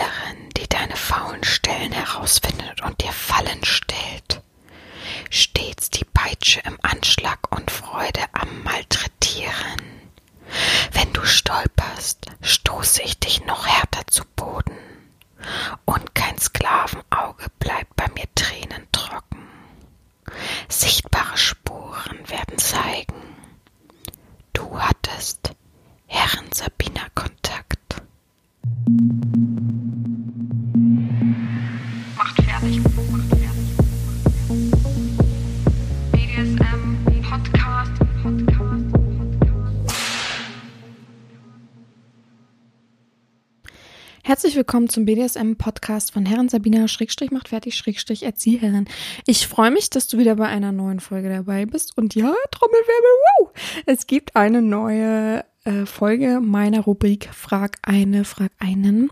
Erzählerin, die deine faulen Stellen herausfindet und dir Fallen stellt. Stets die Peitsche im Anschlag und Freude am Malträtieren. Wenn du stolperst, stoße ich dich noch härter zu Boden. Und kein Sklavenauge bleibt bei mir tränentrocken. Sichtbare willkommen zum BDSM-Podcast von Herren Sabina Schrägstrich macht fertig Schrägstrich Erzieherin. Ich freue mich, dass du wieder bei einer neuen Folge dabei bist. Und ja, Trommelwirbel, wow! Es gibt eine neue äh, Folge meiner Rubrik Frag eine, frag einen.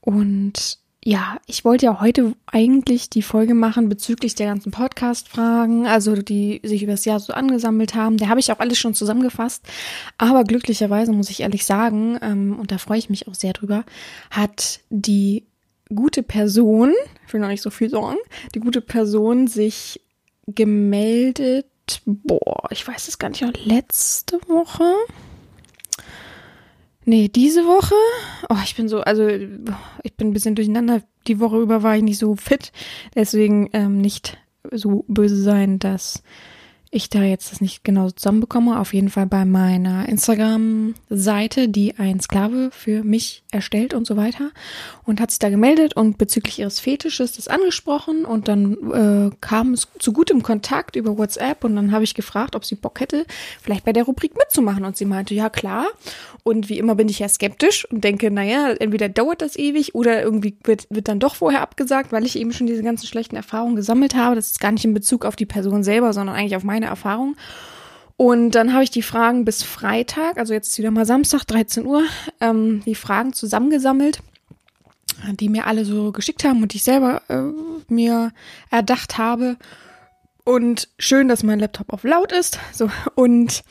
Und ja, ich wollte ja heute eigentlich die Folge machen bezüglich der ganzen Podcast-Fragen, also die sich über das Jahr so angesammelt haben. Da habe ich auch alles schon zusammengefasst. Aber glücklicherweise muss ich ehrlich sagen, ähm, und da freue ich mich auch sehr drüber, hat die gute Person, ich will noch nicht so viel sagen, die gute Person sich gemeldet, boah, ich weiß es gar nicht, letzte Woche. Nee, diese Woche. Oh, ich bin so, also ich bin ein bisschen durcheinander. Die Woche über war ich nicht so fit. Deswegen ähm, nicht so böse sein, dass ich da jetzt das nicht genau zusammenbekomme. Auf jeden Fall bei meiner Instagram-Seite, die ein Sklave für mich erstellt und so weiter. Und hat sich da gemeldet und bezüglich ihres Fetisches das angesprochen. Und dann äh, kam es zu gutem Kontakt über WhatsApp. Und dann habe ich gefragt, ob sie Bock hätte, vielleicht bei der Rubrik mitzumachen. Und sie meinte, ja klar. Und wie immer bin ich ja skeptisch und denke, naja, entweder dauert das ewig oder irgendwie wird, wird dann doch vorher abgesagt, weil ich eben schon diese ganzen schlechten Erfahrungen gesammelt habe. Das ist gar nicht in Bezug auf die Person selber, sondern eigentlich auf meine Erfahrung. Und dann habe ich die Fragen bis Freitag, also jetzt wieder mal Samstag, 13 Uhr, ähm, die Fragen zusammengesammelt, die mir alle so geschickt haben und die ich selber äh, mir erdacht habe. Und schön, dass mein Laptop auf laut ist. So, und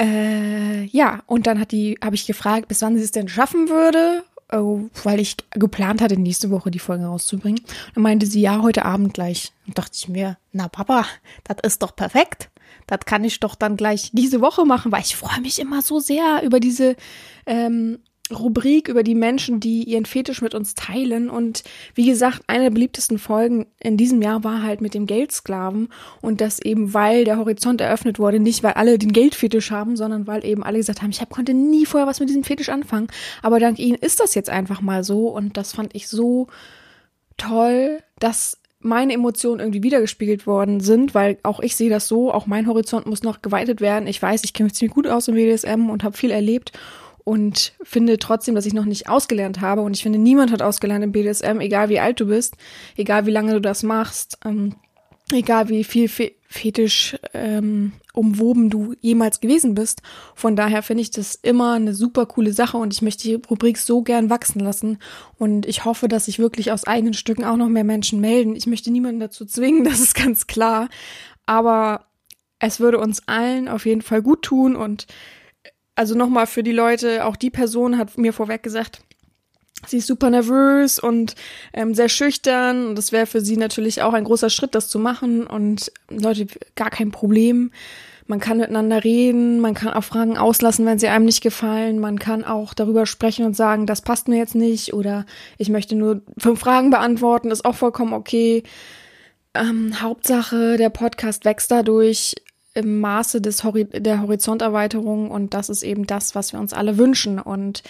äh, ja, und dann hat die, habe ich gefragt, bis wann sie es denn schaffen würde, oh, weil ich geplant hatte, nächste Woche die Folge rauszubringen. Dann meinte sie, ja, heute Abend gleich. Und dachte ich mir, na Papa, das ist doch perfekt. Das kann ich doch dann gleich diese Woche machen, weil ich freue mich immer so sehr über diese ähm, Rubrik über die Menschen, die ihren Fetisch mit uns teilen. Und wie gesagt, eine der beliebtesten Folgen in diesem Jahr war halt mit dem Geldsklaven. Und das eben, weil der Horizont eröffnet wurde, nicht weil alle den Geldfetisch haben, sondern weil eben alle gesagt haben, ich hab, konnte nie vorher was mit diesem Fetisch anfangen. Aber dank ihnen ist das jetzt einfach mal so. Und das fand ich so toll, dass meine Emotionen irgendwie wiedergespiegelt worden sind, weil auch ich sehe das so, auch mein Horizont muss noch geweitet werden. Ich weiß, ich kenne mich ziemlich gut aus im BDSM und habe viel erlebt und finde trotzdem, dass ich noch nicht ausgelernt habe. Und ich finde, niemand hat ausgelernt im BDSM, egal wie alt du bist, egal wie lange du das machst, ähm, egal wie viel Fe fetisch ähm, umwoben du jemals gewesen bist. Von daher finde ich das immer eine super coole Sache und ich möchte die Rubrik so gern wachsen lassen. Und ich hoffe, dass sich wirklich aus eigenen Stücken auch noch mehr Menschen melden. Ich möchte niemanden dazu zwingen, das ist ganz klar. Aber es würde uns allen auf jeden Fall gut tun und also nochmal für die Leute, auch die Person hat mir vorweg gesagt, sie ist super nervös und ähm, sehr schüchtern. Und das wäre für sie natürlich auch ein großer Schritt, das zu machen. Und Leute, gar kein Problem. Man kann miteinander reden, man kann auch Fragen auslassen, wenn sie einem nicht gefallen. Man kann auch darüber sprechen und sagen, das passt mir jetzt nicht oder ich möchte nur fünf Fragen beantworten, ist auch vollkommen okay. Ähm, Hauptsache, der Podcast wächst dadurch im Maße des Hori der Horizonterweiterung und das ist eben das, was wir uns alle wünschen. Und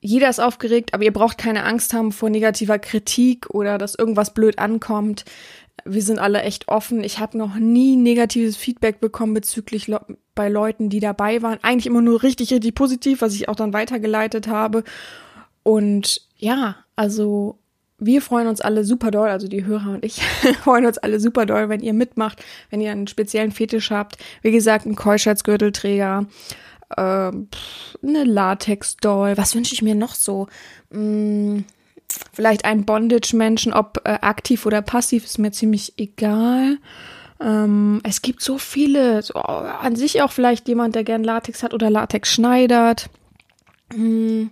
jeder ist aufgeregt, aber ihr braucht keine Angst haben vor negativer Kritik oder dass irgendwas blöd ankommt. Wir sind alle echt offen. Ich habe noch nie negatives Feedback bekommen bezüglich Le bei Leuten, die dabei waren. Eigentlich immer nur richtig, richtig positiv, was ich auch dann weitergeleitet habe. Und ja, also wir freuen uns alle super doll, also die Hörer und ich freuen uns alle super doll, wenn ihr mitmacht, wenn ihr einen speziellen Fetisch habt. Wie gesagt, ein Keuschheitsgürtelträger, äh, eine Latex-Doll. Was wünsche ich mir noch so? Hm, vielleicht ein Bondage-Menschen, ob äh, aktiv oder passiv, ist mir ziemlich egal. Ähm, es gibt so viele, so, an sich auch vielleicht jemand, der gern Latex hat oder Latex schneidert. Hm,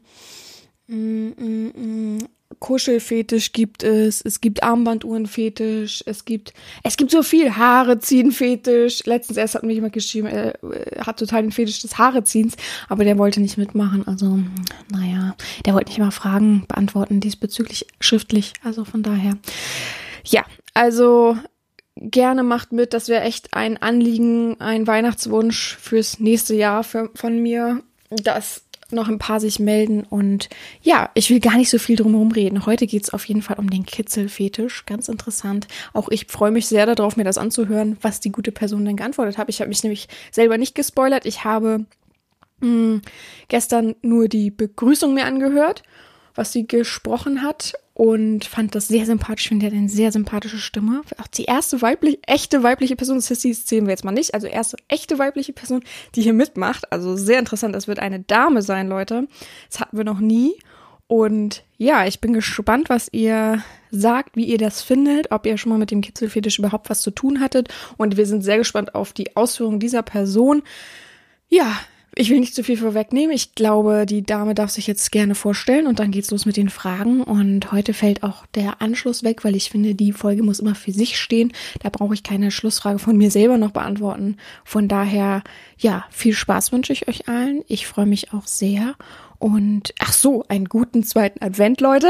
Mm, mm, mm. Kuschelfetisch gibt es, es gibt Armbanduhrenfetisch, es gibt, es gibt so viel Haare ziehen Fetisch. Letztens erst hat mir jemand geschrieben, er hat total den Fetisch des Haareziehens, aber der wollte nicht mitmachen. Also, naja, der wollte nicht mal Fragen beantworten diesbezüglich schriftlich. Also von daher. Ja, also gerne macht mit. Das wäre echt ein Anliegen, ein Weihnachtswunsch fürs nächste Jahr für, von mir, dass noch ein paar sich melden. Und ja, ich will gar nicht so viel drumherum reden. Heute geht's auf jeden Fall um den Kitzelfetisch. Ganz interessant. Auch ich freue mich sehr darauf, mir das anzuhören, was die gute Person denn geantwortet hat. Ich habe mich nämlich selber nicht gespoilert. Ich habe mh, hm, gestern nur die Begrüßung mir angehört, was sie gesprochen hat und fand das sehr sympathisch. Finde, er hat eine sehr sympathische Stimme. Auch die erste weibliche, echte weibliche Person, Sissy zählen wir jetzt mal nicht, also erste echte weibliche Person, die hier mitmacht. Also sehr interessant. Das wird eine Dame sein, Leute. Das hatten wir noch nie. Und ja, ich bin gespannt, was ihr sagt, wie ihr das findet, ob ihr schon mal mit dem Kitzelfetisch überhaupt was zu tun hattet. Und wir sind sehr gespannt auf die Ausführungen dieser Person. Ja, ich will nicht zu viel vorwegnehmen. Ich glaube, die Dame darf sich jetzt gerne vorstellen und dann geht's los mit den Fragen. Und heute fällt auch der Anschluss weg, weil ich finde, die Folge muss immer für sich stehen. Da brauche ich keine Schlussfrage von mir selber noch beantworten. Von daher, ja, viel Spaß wünsche ich euch allen. Ich freue mich auch sehr. Und ach so, einen guten zweiten Advent, Leute.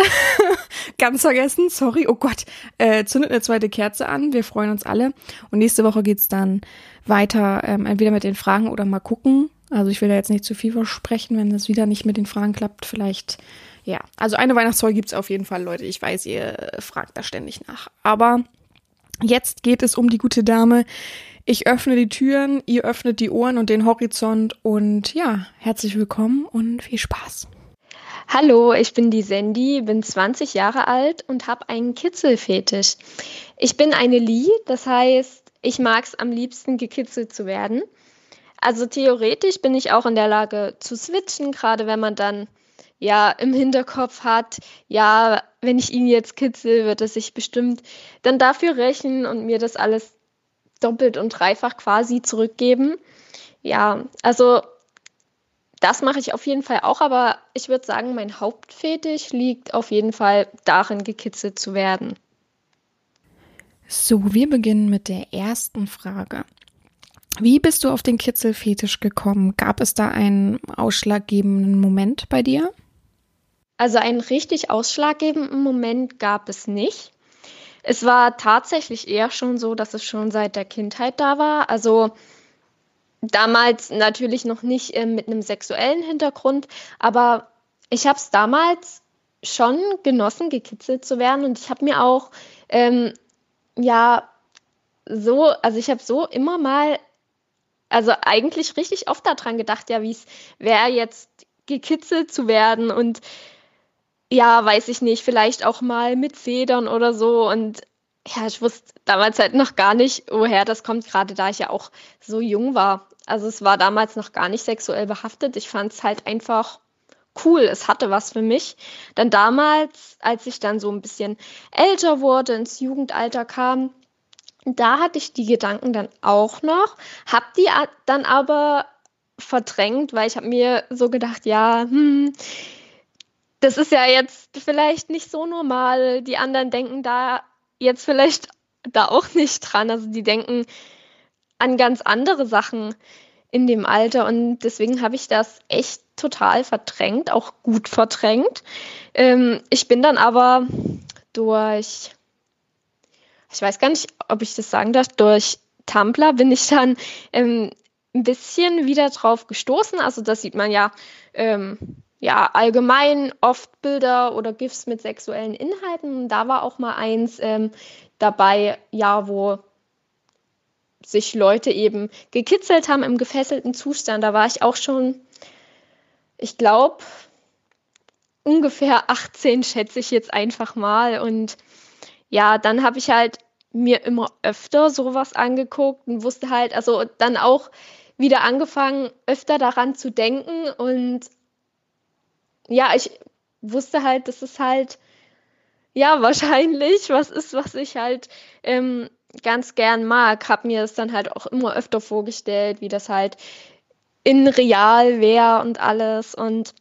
Ganz vergessen, sorry. Oh Gott, äh, zündet eine zweite Kerze an. Wir freuen uns alle. Und nächste Woche geht's dann weiter, ähm, entweder mit den Fragen oder mal gucken, also ich will da jetzt nicht zu viel versprechen, wenn das wieder nicht mit den Fragen klappt. Vielleicht, ja. Also eine Weihnachtsfolge gibt es auf jeden Fall, Leute. Ich weiß, ihr fragt da ständig nach. Aber jetzt geht es um die gute Dame. Ich öffne die Türen, ihr öffnet die Ohren und den Horizont. Und ja, herzlich willkommen und viel Spaß. Hallo, ich bin die Sandy, bin 20 Jahre alt und habe einen Kitzelfetisch. Ich bin eine Lee, das heißt, ich mag es am liebsten gekitzelt zu werden. Also theoretisch bin ich auch in der Lage zu switchen, gerade wenn man dann ja im Hinterkopf hat, ja, wenn ich ihn jetzt kitzel, wird er sich bestimmt dann dafür rächen und mir das alles doppelt und dreifach quasi zurückgeben. Ja, also das mache ich auf jeden Fall auch, aber ich würde sagen, mein Hauptfetisch liegt auf jeden Fall darin, gekitzelt zu werden. So, wir beginnen mit der ersten Frage. Wie bist du auf den Kitzelfetisch gekommen? Gab es da einen ausschlaggebenden Moment bei dir? Also einen richtig ausschlaggebenden Moment gab es nicht. Es war tatsächlich eher schon so, dass es schon seit der Kindheit da war. Also damals natürlich noch nicht äh, mit einem sexuellen Hintergrund, aber ich habe es damals schon genossen, gekitzelt zu werden und ich habe mir auch ähm, ja so, also ich habe so immer mal also eigentlich richtig oft daran gedacht, ja, wie es wäre, jetzt gekitzelt zu werden und ja, weiß ich nicht, vielleicht auch mal mit Federn oder so. Und ja, ich wusste damals halt noch gar nicht, woher das kommt, gerade da ich ja auch so jung war. Also es war damals noch gar nicht sexuell behaftet. Ich fand es halt einfach cool. Es hatte was für mich. Dann damals, als ich dann so ein bisschen älter wurde, ins Jugendalter kam, da hatte ich die Gedanken dann auch noch, habe die dann aber verdrängt, weil ich habe mir so gedacht, ja, hm, das ist ja jetzt vielleicht nicht so normal. Die anderen denken da jetzt vielleicht da auch nicht dran. Also die denken an ganz andere Sachen in dem Alter und deswegen habe ich das echt total verdrängt, auch gut verdrängt. Ähm, ich bin dann aber durch ich weiß gar nicht, ob ich das sagen darf, durch Tumblr bin ich dann ähm, ein bisschen wieder drauf gestoßen. Also das sieht man ja, ähm, ja allgemein oft Bilder oder GIFs mit sexuellen Inhalten. Da war auch mal eins ähm, dabei, ja, wo sich Leute eben gekitzelt haben im gefesselten Zustand. Da war ich auch schon, ich glaube, ungefähr 18, schätze ich jetzt einfach mal. Und ja, dann habe ich halt mir immer öfter sowas angeguckt und wusste halt, also dann auch wieder angefangen, öfter daran zu denken und ja, ich wusste halt, dass es halt ja wahrscheinlich was ist, was ich halt ähm, ganz gern mag. Hab mir es dann halt auch immer öfter vorgestellt, wie das halt in real wäre und alles und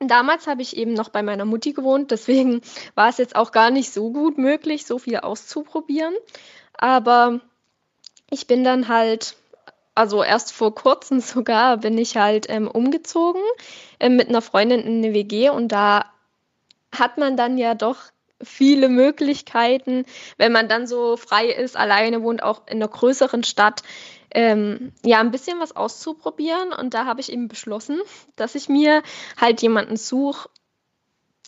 Damals habe ich eben noch bei meiner Mutti gewohnt, deswegen war es jetzt auch gar nicht so gut möglich, so viel auszuprobieren. Aber ich bin dann halt, also erst vor kurzem sogar, bin ich halt ähm, umgezogen äh, mit einer Freundin in eine WG und da hat man dann ja doch viele Möglichkeiten, wenn man dann so frei ist, alleine wohnt, auch in einer größeren Stadt, ähm, ja, ein bisschen was auszuprobieren. Und da habe ich eben beschlossen, dass ich mir halt jemanden suche,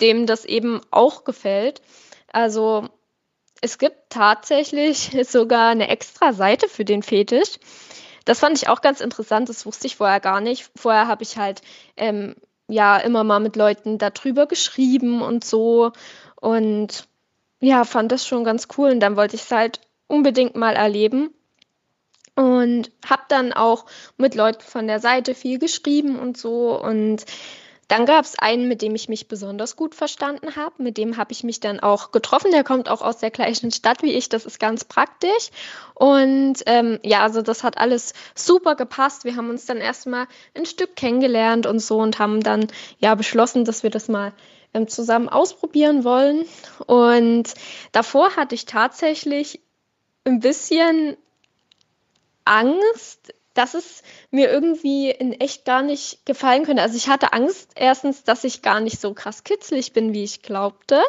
dem das eben auch gefällt. Also es gibt tatsächlich sogar eine extra Seite für den Fetisch. Das fand ich auch ganz interessant, das wusste ich vorher gar nicht. Vorher habe ich halt ähm, ja immer mal mit Leuten darüber geschrieben und so und ja, fand das schon ganz cool und dann wollte ich es halt unbedingt mal erleben und habe dann auch mit Leuten von der Seite viel geschrieben und so und dann gab es einen, mit dem ich mich besonders gut verstanden habe. Mit dem habe ich mich dann auch getroffen. Der kommt auch aus der gleichen Stadt wie ich. Das ist ganz praktisch. Und ähm, ja, also das hat alles super gepasst. Wir haben uns dann erstmal ein Stück kennengelernt und so und haben dann ja beschlossen, dass wir das mal ähm, zusammen ausprobieren wollen. Und davor hatte ich tatsächlich ein bisschen Angst, dass es mir irgendwie in echt gar nicht gefallen könnte. Also ich hatte Angst erstens, dass ich gar nicht so krass kitzlig bin, wie ich glaubte.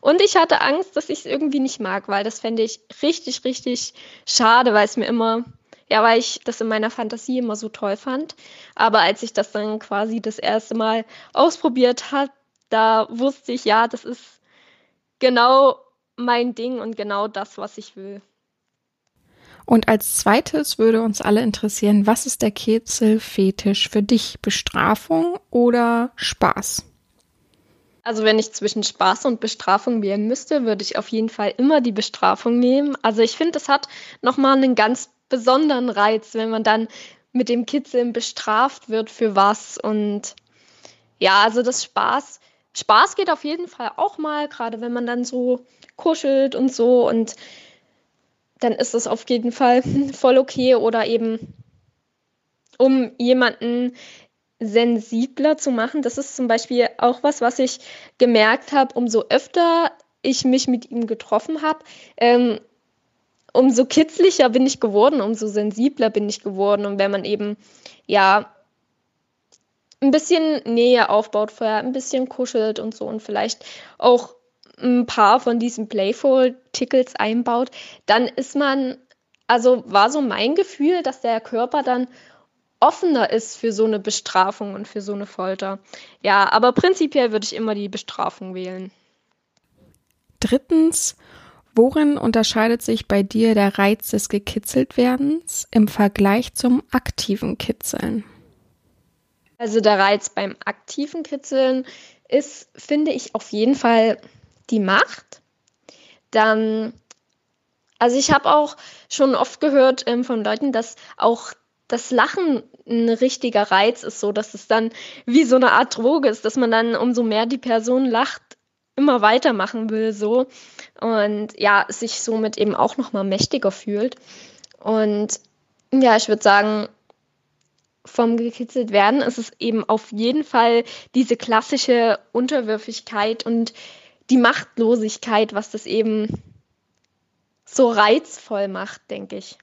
Und ich hatte Angst, dass ich es irgendwie nicht mag, weil das fände ich richtig, richtig schade, weil es mir immer, ja, weil ich das in meiner Fantasie immer so toll fand. Aber als ich das dann quasi das erste Mal ausprobiert habe, da wusste ich, ja, das ist genau mein Ding und genau das, was ich will. Und als zweites würde uns alle interessieren, was ist der Kitzelfetisch für dich? Bestrafung oder Spaß? Also wenn ich zwischen Spaß und Bestrafung wählen müsste, würde ich auf jeden Fall immer die Bestrafung nehmen. Also ich finde, es hat nochmal einen ganz besonderen Reiz, wenn man dann mit dem Kitzeln bestraft wird für was. Und ja, also das Spaß, Spaß geht auf jeden Fall auch mal, gerade wenn man dann so kuschelt und so und dann ist es auf jeden Fall voll okay oder eben um jemanden sensibler zu machen. Das ist zum Beispiel auch was, was ich gemerkt habe, umso öfter ich mich mit ihm getroffen habe, ähm, umso kitzlicher bin ich geworden, umso sensibler bin ich geworden. Und wenn man eben, ja, ein bisschen Nähe aufbaut vorher, ein bisschen kuschelt und so und vielleicht auch ein paar von diesen Playful-Tickles einbaut, dann ist man, also war so mein Gefühl, dass der Körper dann offener ist für so eine Bestrafung und für so eine Folter. Ja, aber prinzipiell würde ich immer die Bestrafung wählen. Drittens, worin unterscheidet sich bei dir der Reiz des Gekitzeltwerdens im Vergleich zum aktiven Kitzeln? Also der Reiz beim aktiven Kitzeln ist, finde ich, auf jeden Fall die Macht. Dann, also ich habe auch schon oft gehört ähm, von Leuten, dass auch das Lachen ein richtiger Reiz ist, so dass es dann wie so eine Art Droge ist, dass man dann umso mehr die Person lacht, immer weitermachen will, so und ja, sich somit eben auch noch mal mächtiger fühlt. Und ja, ich würde sagen, vom gekitzelt werden ist es eben auf jeden Fall diese klassische Unterwürfigkeit und die Machtlosigkeit, was das eben so reizvoll macht, denke ich.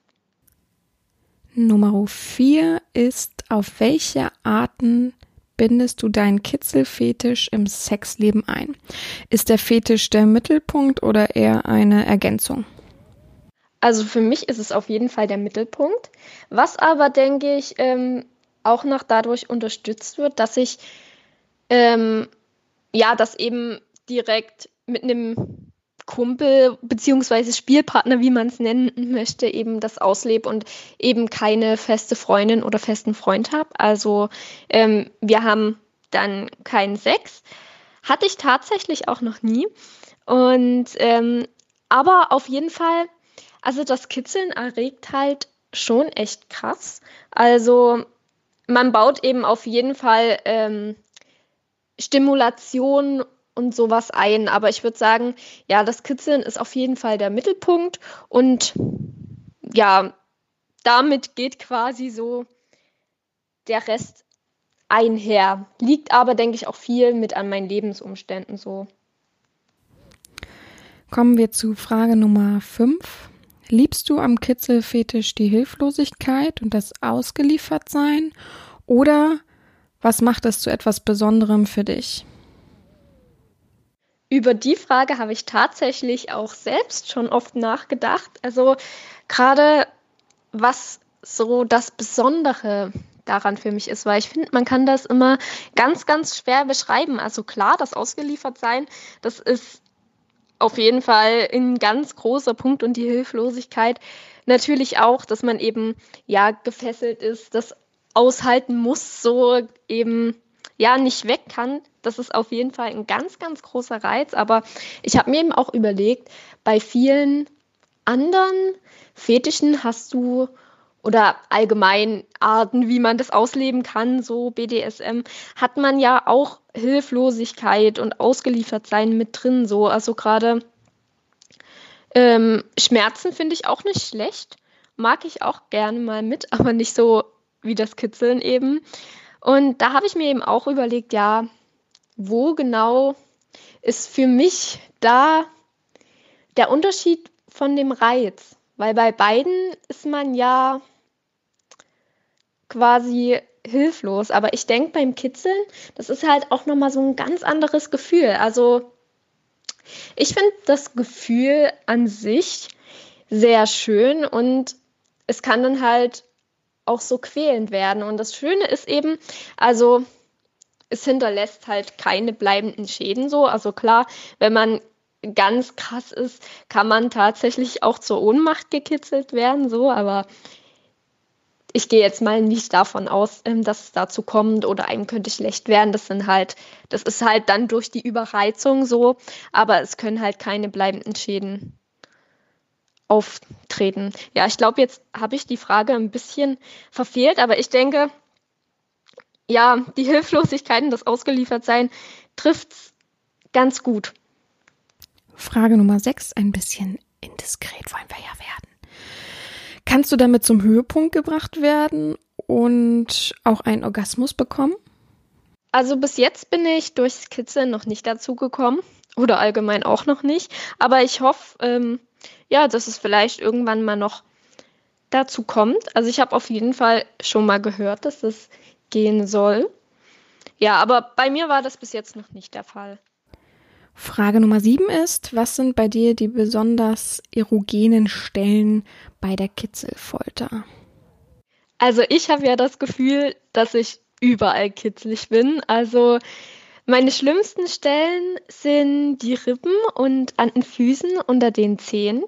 Nummer vier ist, auf welche Arten bindest du deinen Kitzelfetisch im Sexleben ein? Ist der Fetisch der Mittelpunkt oder eher eine Ergänzung? Also für mich ist es auf jeden Fall der Mittelpunkt, was aber, denke ich, ähm, auch noch dadurch unterstützt wird, dass ich ähm, ja, dass eben direkt mit einem Kumpel beziehungsweise Spielpartner, wie man es nennen möchte, eben das auslebe und eben keine feste Freundin oder festen Freund habe. Also ähm, wir haben dann keinen Sex. Hatte ich tatsächlich auch noch nie. Und ähm, aber auf jeden Fall, also das Kitzeln erregt halt schon echt krass. Also man baut eben auf jeden Fall ähm, Stimulation und sowas ein. Aber ich würde sagen, ja, das Kitzeln ist auf jeden Fall der Mittelpunkt und ja, damit geht quasi so der Rest einher. Liegt aber, denke ich, auch viel mit an meinen Lebensumständen so. Kommen wir zu Frage Nummer 5. Liebst du am Kitzelfetisch die Hilflosigkeit und das Ausgeliefertsein oder was macht es zu etwas Besonderem für dich? Über die Frage habe ich tatsächlich auch selbst schon oft nachgedacht. Also gerade was so das Besondere daran für mich ist, weil ich finde, man kann das immer ganz, ganz schwer beschreiben. Also klar, das Ausgeliefertsein, das ist auf jeden Fall ein ganz großer Punkt und die Hilflosigkeit natürlich auch, dass man eben ja gefesselt ist, das aushalten muss, so eben ja nicht weg kann. Das ist auf jeden Fall ein ganz, ganz großer Reiz. Aber ich habe mir eben auch überlegt, bei vielen anderen Fetischen hast du oder allgemein Arten, wie man das ausleben kann, so BDSM, hat man ja auch Hilflosigkeit und Ausgeliefertsein mit drin. So, also gerade ähm, Schmerzen finde ich auch nicht schlecht. Mag ich auch gerne mal mit, aber nicht so wie das Kitzeln eben. Und da habe ich mir eben auch überlegt, ja, wo genau ist für mich da der Unterschied von dem Reiz? Weil bei beiden ist man ja quasi hilflos. Aber ich denke beim Kitzeln, das ist halt auch nochmal so ein ganz anderes Gefühl. Also ich finde das Gefühl an sich sehr schön und es kann dann halt auch so quälend werden. Und das Schöne ist eben, also es hinterlässt halt keine bleibenden Schäden so. Also klar, wenn man ganz krass ist, kann man tatsächlich auch zur Ohnmacht gekitzelt werden, so, aber ich gehe jetzt mal nicht davon aus, ähm, dass es dazu kommt oder einem könnte schlecht werden. Das sind halt, das ist halt dann durch die Überreizung so, aber es können halt keine bleibenden Schäden auftreten. Ja, ich glaube, jetzt habe ich die Frage ein bisschen verfehlt, aber ich denke, ja, die Hilflosigkeit und das Ausgeliefertsein trifft es ganz gut. Frage Nummer 6, ein bisschen indiskret wollen wir ja werden. Kannst du damit zum Höhepunkt gebracht werden und auch einen Orgasmus bekommen? Also bis jetzt bin ich durchs Kitzeln noch nicht dazu gekommen oder allgemein auch noch nicht. Aber ich hoffe, ähm, ja, dass es vielleicht irgendwann mal noch dazu kommt. Also ich habe auf jeden Fall schon mal gehört, dass es gehen soll. Ja, aber bei mir war das bis jetzt noch nicht der Fall. Frage Nummer sieben ist, was sind bei dir die besonders erogenen Stellen bei der Kitzelfolter? Also ich habe ja das Gefühl, dass ich überall kitzlig bin. Also meine schlimmsten Stellen sind die Rippen und an den Füßen unter den Zehen.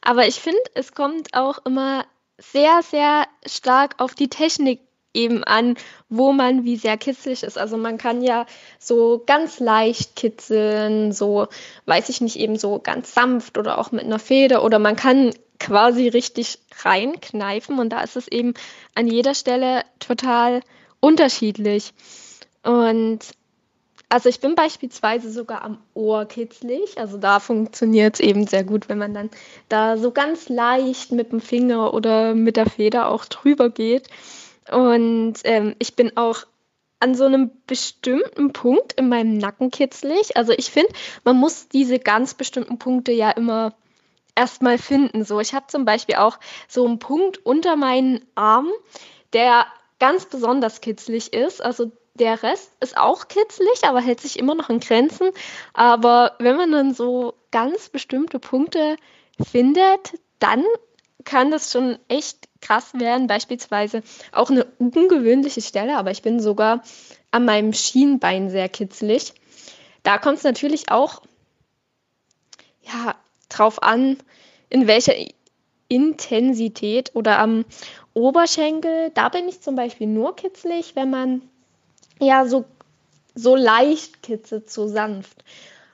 Aber ich finde, es kommt auch immer sehr, sehr stark auf die Technik eben an, wo man wie sehr kitzlig ist. Also man kann ja so ganz leicht kitzeln, so weiß ich nicht, eben so ganz sanft oder auch mit einer Feder oder man kann quasi richtig reinkneifen und da ist es eben an jeder Stelle total unterschiedlich. Und also ich bin beispielsweise sogar am Ohr kitzlig. Also da funktioniert es eben sehr gut, wenn man dann da so ganz leicht mit dem Finger oder mit der Feder auch drüber geht. Und ähm, ich bin auch an so einem bestimmten Punkt in meinem Nacken kitzlig. Also ich finde, man muss diese ganz bestimmten Punkte ja immer erstmal finden. So, ich habe zum Beispiel auch so einen Punkt unter meinen Armen, der ganz besonders kitzlig ist. Also der Rest ist auch kitzlig, aber hält sich immer noch in Grenzen. Aber wenn man dann so ganz bestimmte Punkte findet, dann kann das schon echt krass werden. Beispielsweise auch eine ungewöhnliche Stelle, aber ich bin sogar an meinem Schienbein sehr kitzlig. Da kommt es natürlich auch ja, drauf an, in welcher Intensität oder am Oberschenkel. Da bin ich zum Beispiel nur kitzlig, wenn man ja so, so leicht kitzelt, so sanft.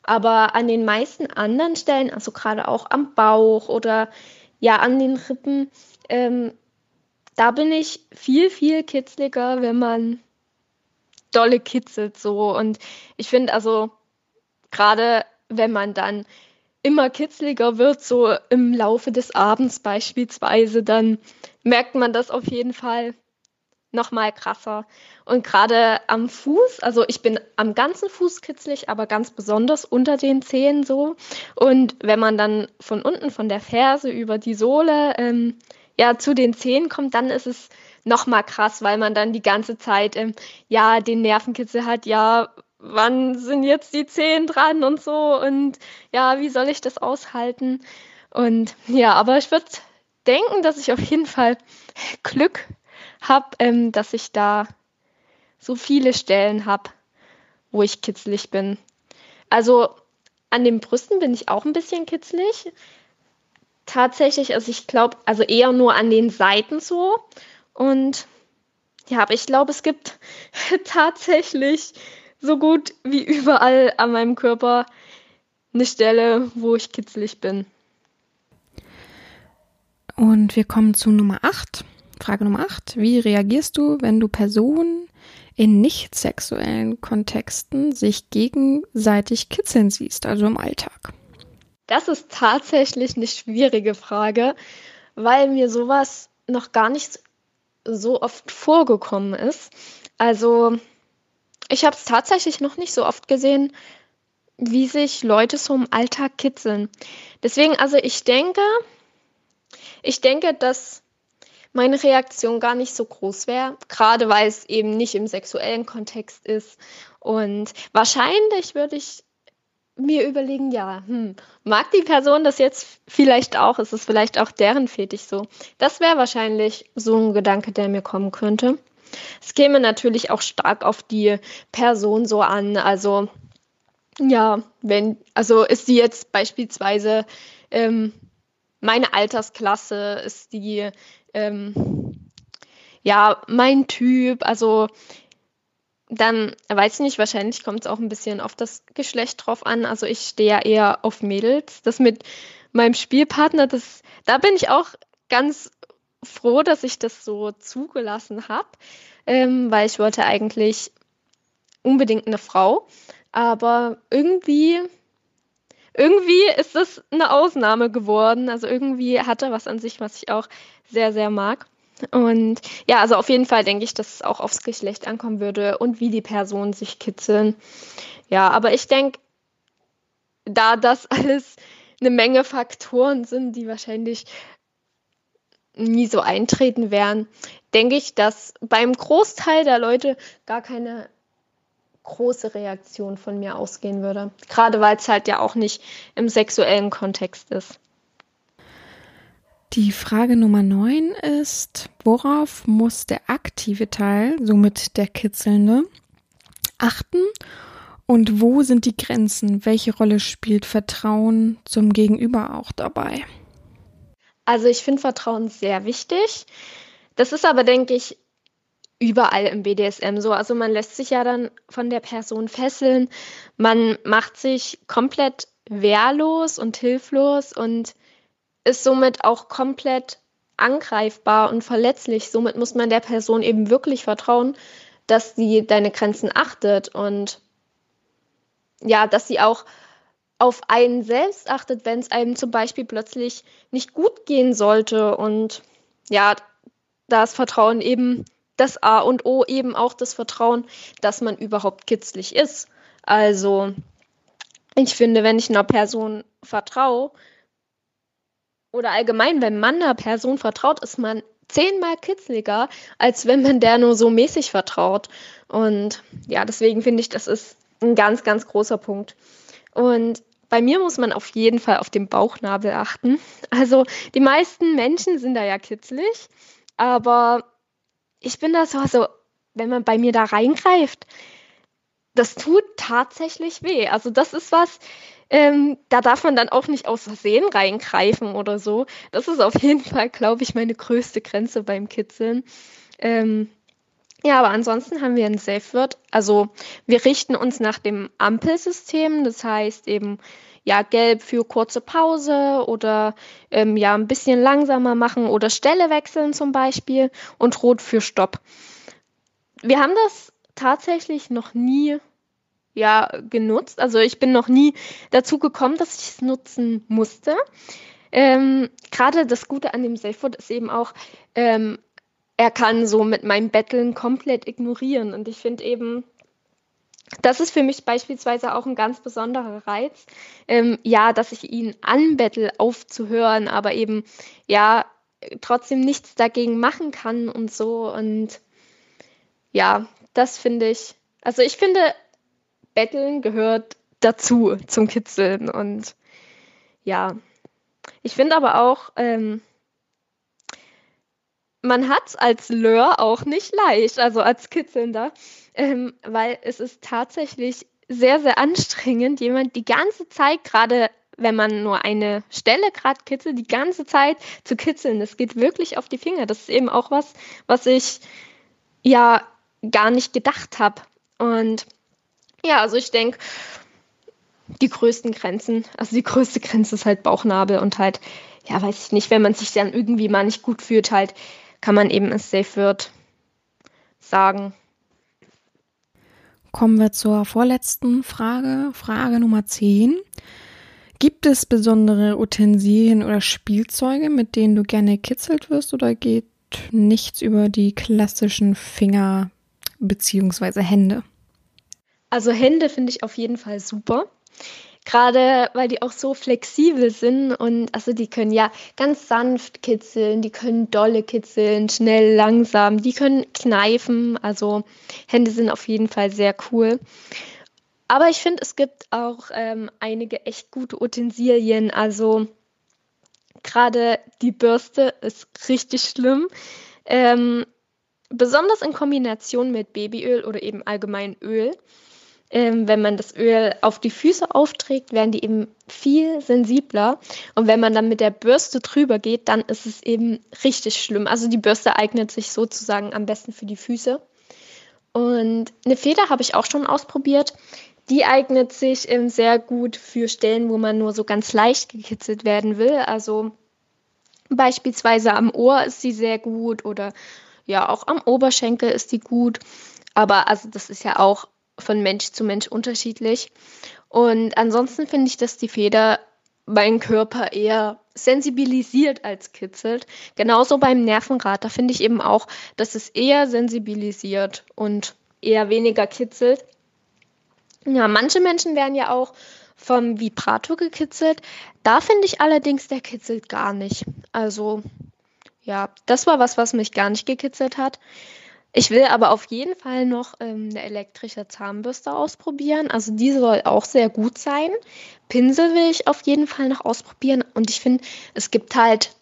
Aber an den meisten anderen Stellen, also gerade auch am Bauch oder ja an den Rippen, ähm, da bin ich viel, viel kitzliger, wenn man dolle kitzelt so. Und ich finde also, gerade wenn man dann immer kitzliger wird, so im Laufe des Abends beispielsweise, dann merkt man das auf jeden Fall noch mal krasser. Und gerade am Fuß, also ich bin am ganzen Fuß kitzlig, aber ganz besonders unter den Zehen so. Und wenn man dann von unten, von der Ferse über die Sohle, ähm, ja, zu den Zehen kommt, dann ist es noch mal krass, weil man dann die ganze Zeit, ähm, ja, den Nervenkitzel hat, ja, wann sind jetzt die Zehen dran und so und ja, wie soll ich das aushalten? Und ja, aber ich würde denken, dass ich auf jeden Fall Glück habe, ähm, dass ich da so viele Stellen habe, wo ich kitzlig bin. Also an den Brüsten bin ich auch ein bisschen kitzlig. Tatsächlich, also ich glaube, also eher nur an den Seiten so. Und ja, aber ich glaube, es gibt tatsächlich so gut wie überall an meinem Körper eine Stelle, wo ich kitzlig bin. Und wir kommen zu Nummer 8. Frage Nummer 8. Wie reagierst du, wenn du Personen in nicht sexuellen Kontexten sich gegenseitig kitzeln siehst, also im Alltag? Das ist tatsächlich eine schwierige Frage, weil mir sowas noch gar nicht so oft vorgekommen ist. Also ich habe es tatsächlich noch nicht so oft gesehen, wie sich Leute so im Alltag kitzeln. Deswegen, also ich denke, ich denke, dass meine Reaktion gar nicht so groß wäre, gerade weil es eben nicht im sexuellen Kontext ist. Und wahrscheinlich würde ich mir überlegen, ja, hm, mag die Person das jetzt vielleicht auch? Ist es vielleicht auch deren Fetisch so? Das wäre wahrscheinlich so ein Gedanke, der mir kommen könnte. Es käme natürlich auch stark auf die Person so an. Also, ja, wenn, also ist sie jetzt beispielsweise ähm, meine Altersklasse, ist die ähm, ja, mein Typ, also dann, weiß ich nicht, wahrscheinlich kommt es auch ein bisschen auf das Geschlecht drauf an. Also ich stehe ja eher auf Mädels. Das mit meinem Spielpartner, das, da bin ich auch ganz froh, dass ich das so zugelassen habe, ähm, weil ich wollte eigentlich unbedingt eine Frau. Aber irgendwie, irgendwie ist das eine Ausnahme geworden. Also irgendwie hat er was an sich, was ich auch sehr, sehr mag. Und ja, also auf jeden Fall denke ich, dass es auch aufs Geschlecht ankommen würde und wie die Personen sich kitzeln. Ja, aber ich denke, da das alles eine Menge Faktoren sind, die wahrscheinlich nie so eintreten werden, denke ich, dass beim Großteil der Leute gar keine große Reaktion von mir ausgehen würde. Gerade weil es halt ja auch nicht im sexuellen Kontext ist. Die Frage Nummer 9 ist, worauf muss der aktive Teil, somit der kitzelnde, achten und wo sind die Grenzen? Welche Rolle spielt Vertrauen zum Gegenüber auch dabei? Also ich finde Vertrauen sehr wichtig. Das ist aber, denke ich, überall im BDSM so. Also man lässt sich ja dann von der Person fesseln, man macht sich komplett wehrlos und hilflos und ist somit auch komplett angreifbar und verletzlich. Somit muss man der Person eben wirklich vertrauen, dass sie deine Grenzen achtet und ja, dass sie auch auf einen selbst achtet, wenn es einem zum Beispiel plötzlich nicht gut gehen sollte. Und ja, da ist Vertrauen eben das A und O, eben auch das Vertrauen, dass man überhaupt kitzlig ist. Also, ich finde, wenn ich einer Person vertraue, oder allgemein, wenn man einer Person vertraut, ist man zehnmal kitzliger, als wenn man der nur so mäßig vertraut. Und ja, deswegen finde ich, das ist ein ganz, ganz großer Punkt. Und bei mir muss man auf jeden Fall auf den Bauchnabel achten. Also die meisten Menschen sind da ja kitzlig, aber ich bin da so, also wenn man bei mir da reingreift, das tut tatsächlich weh. Also das ist was, ähm, da darf man dann auch nicht aus Versehen reingreifen oder so. Das ist auf jeden Fall, glaube ich, meine größte Grenze beim Kitzeln. Ähm, ja, aber ansonsten haben wir ein Safe Word. Also wir richten uns nach dem Ampelsystem. Das heißt eben, ja, gelb für kurze Pause oder ähm, ja, ein bisschen langsamer machen oder Stelle wechseln zum Beispiel und rot für Stopp. Wir haben das tatsächlich noch nie ja genutzt. Also ich bin noch nie dazu gekommen, dass ich es nutzen musste. Ähm, Gerade das Gute an dem Safefoot ist eben auch, ähm, er kann so mit meinem Betteln komplett ignorieren. Und ich finde eben, das ist für mich beispielsweise auch ein ganz besonderer Reiz. Ähm, ja, dass ich ihn anbettel, aufzuhören, aber eben, ja, trotzdem nichts dagegen machen kann und so. Und ja, das finde ich, also ich finde, Betteln gehört dazu zum Kitzeln. Und ja, ich finde aber auch, ähm, man hat es als Lör auch nicht leicht, also als Kitzelnder, ähm, weil es ist tatsächlich sehr, sehr anstrengend, jemand die ganze Zeit, gerade wenn man nur eine Stelle gerade kitzelt, die ganze Zeit zu kitzeln. Das geht wirklich auf die Finger. Das ist eben auch was, was ich ja gar nicht gedacht habe. Und ja, also ich denke, die größten Grenzen, also die größte Grenze ist halt Bauchnabel und halt, ja, weiß ich nicht, wenn man sich dann irgendwie mal nicht gut fühlt, halt, kann man eben es Safe wird sagen. Kommen wir zur vorletzten Frage, Frage Nummer 10. Gibt es besondere Utensilien oder Spielzeuge, mit denen du gerne kitzelt wirst oder geht nichts über die klassischen Finger bzw. Hände? Also Hände finde ich auf jeden Fall super. Gerade weil die auch so flexibel sind und also die können ja ganz sanft kitzeln, die können dolle kitzeln, schnell, langsam, die können kneifen. Also Hände sind auf jeden Fall sehr cool. Aber ich finde, es gibt auch ähm, einige echt gute Utensilien. Also gerade die Bürste ist richtig schlimm. Ähm, besonders in Kombination mit Babyöl oder eben allgemein Öl ähm, wenn man das Öl auf die Füße aufträgt, werden die eben viel sensibler. Und wenn man dann mit der Bürste drüber geht, dann ist es eben richtig schlimm. Also die Bürste eignet sich sozusagen am besten für die Füße. Und eine Feder habe ich auch schon ausprobiert. Die eignet sich ähm, sehr gut für Stellen, wo man nur so ganz leicht gekitzelt werden will. Also beispielsweise am Ohr ist sie sehr gut oder ja, auch am Oberschenkel ist die gut. Aber also das ist ja auch von Mensch zu Mensch unterschiedlich. Und ansonsten finde ich, dass die Feder meinen Körper eher sensibilisiert als kitzelt. Genauso beim Nervenrad, da finde ich eben auch, dass es eher sensibilisiert und eher weniger kitzelt. Ja, manche Menschen werden ja auch vom Vibrator gekitzelt. Da finde ich allerdings, der kitzelt gar nicht. Also, ja, das war was, was mich gar nicht gekitzelt hat. Ich will aber auf jeden Fall noch ähm, eine elektrische Zahnbürste ausprobieren. Also die soll auch sehr gut sein. Pinsel will ich auf jeden Fall noch ausprobieren. Und ich finde, es gibt halt,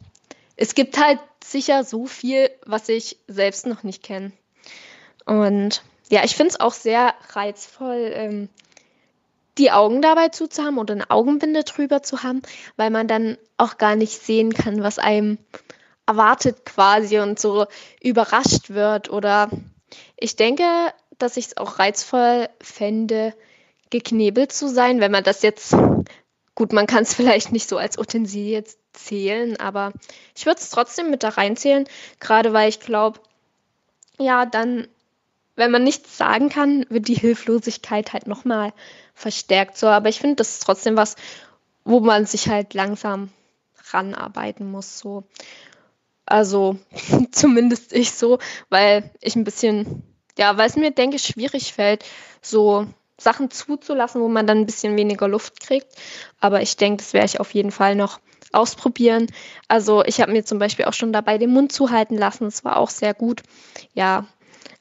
es gibt halt sicher so viel, was ich selbst noch nicht kenne. Und ja, ich finde es auch sehr reizvoll, ähm, die Augen dabei zuzuhaben oder eine Augenbinde drüber zu haben, weil man dann auch gar nicht sehen kann, was einem erwartet quasi und so überrascht wird. Oder ich denke, dass ich es auch reizvoll fände, geknebelt zu sein, wenn man das jetzt, gut, man kann es vielleicht nicht so als Utensilie zählen, aber ich würde es trotzdem mit da reinzählen, gerade weil ich glaube, ja, dann, wenn man nichts sagen kann, wird die Hilflosigkeit halt nochmal verstärkt. So, aber ich finde, das ist trotzdem was, wo man sich halt langsam ranarbeiten muss. So. Also zumindest ich so, weil ich ein bisschen, ja, weil es mir, denke ich, schwierig fällt, so Sachen zuzulassen, wo man dann ein bisschen weniger Luft kriegt. Aber ich denke, das werde ich auf jeden Fall noch ausprobieren. Also ich habe mir zum Beispiel auch schon dabei den Mund zuhalten lassen. Das war auch sehr gut. Ja,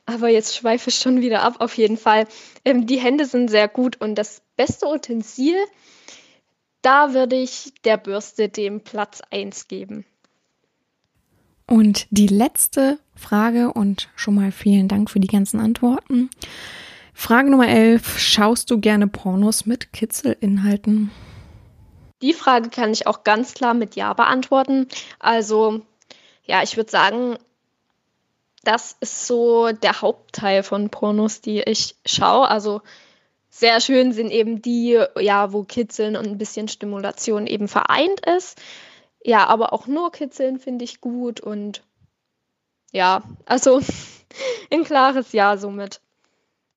aber jetzt schweife ich schon wieder ab. Auf jeden Fall. Ähm, die Hände sind sehr gut und das beste Utensil, da würde ich der Bürste dem Platz 1 geben. Und die letzte Frage und schon mal vielen Dank für die ganzen Antworten. Frage Nummer 11. Schaust du gerne Pornos mit Kitzelinhalten? Die Frage kann ich auch ganz klar mit Ja beantworten. Also, ja, ich würde sagen, das ist so der Hauptteil von Pornos, die ich schaue. Also, sehr schön sind eben die, ja, wo Kitzeln und ein bisschen Stimulation eben vereint ist. Ja, aber auch nur kitzeln finde ich gut und ja, also ein klares Ja somit.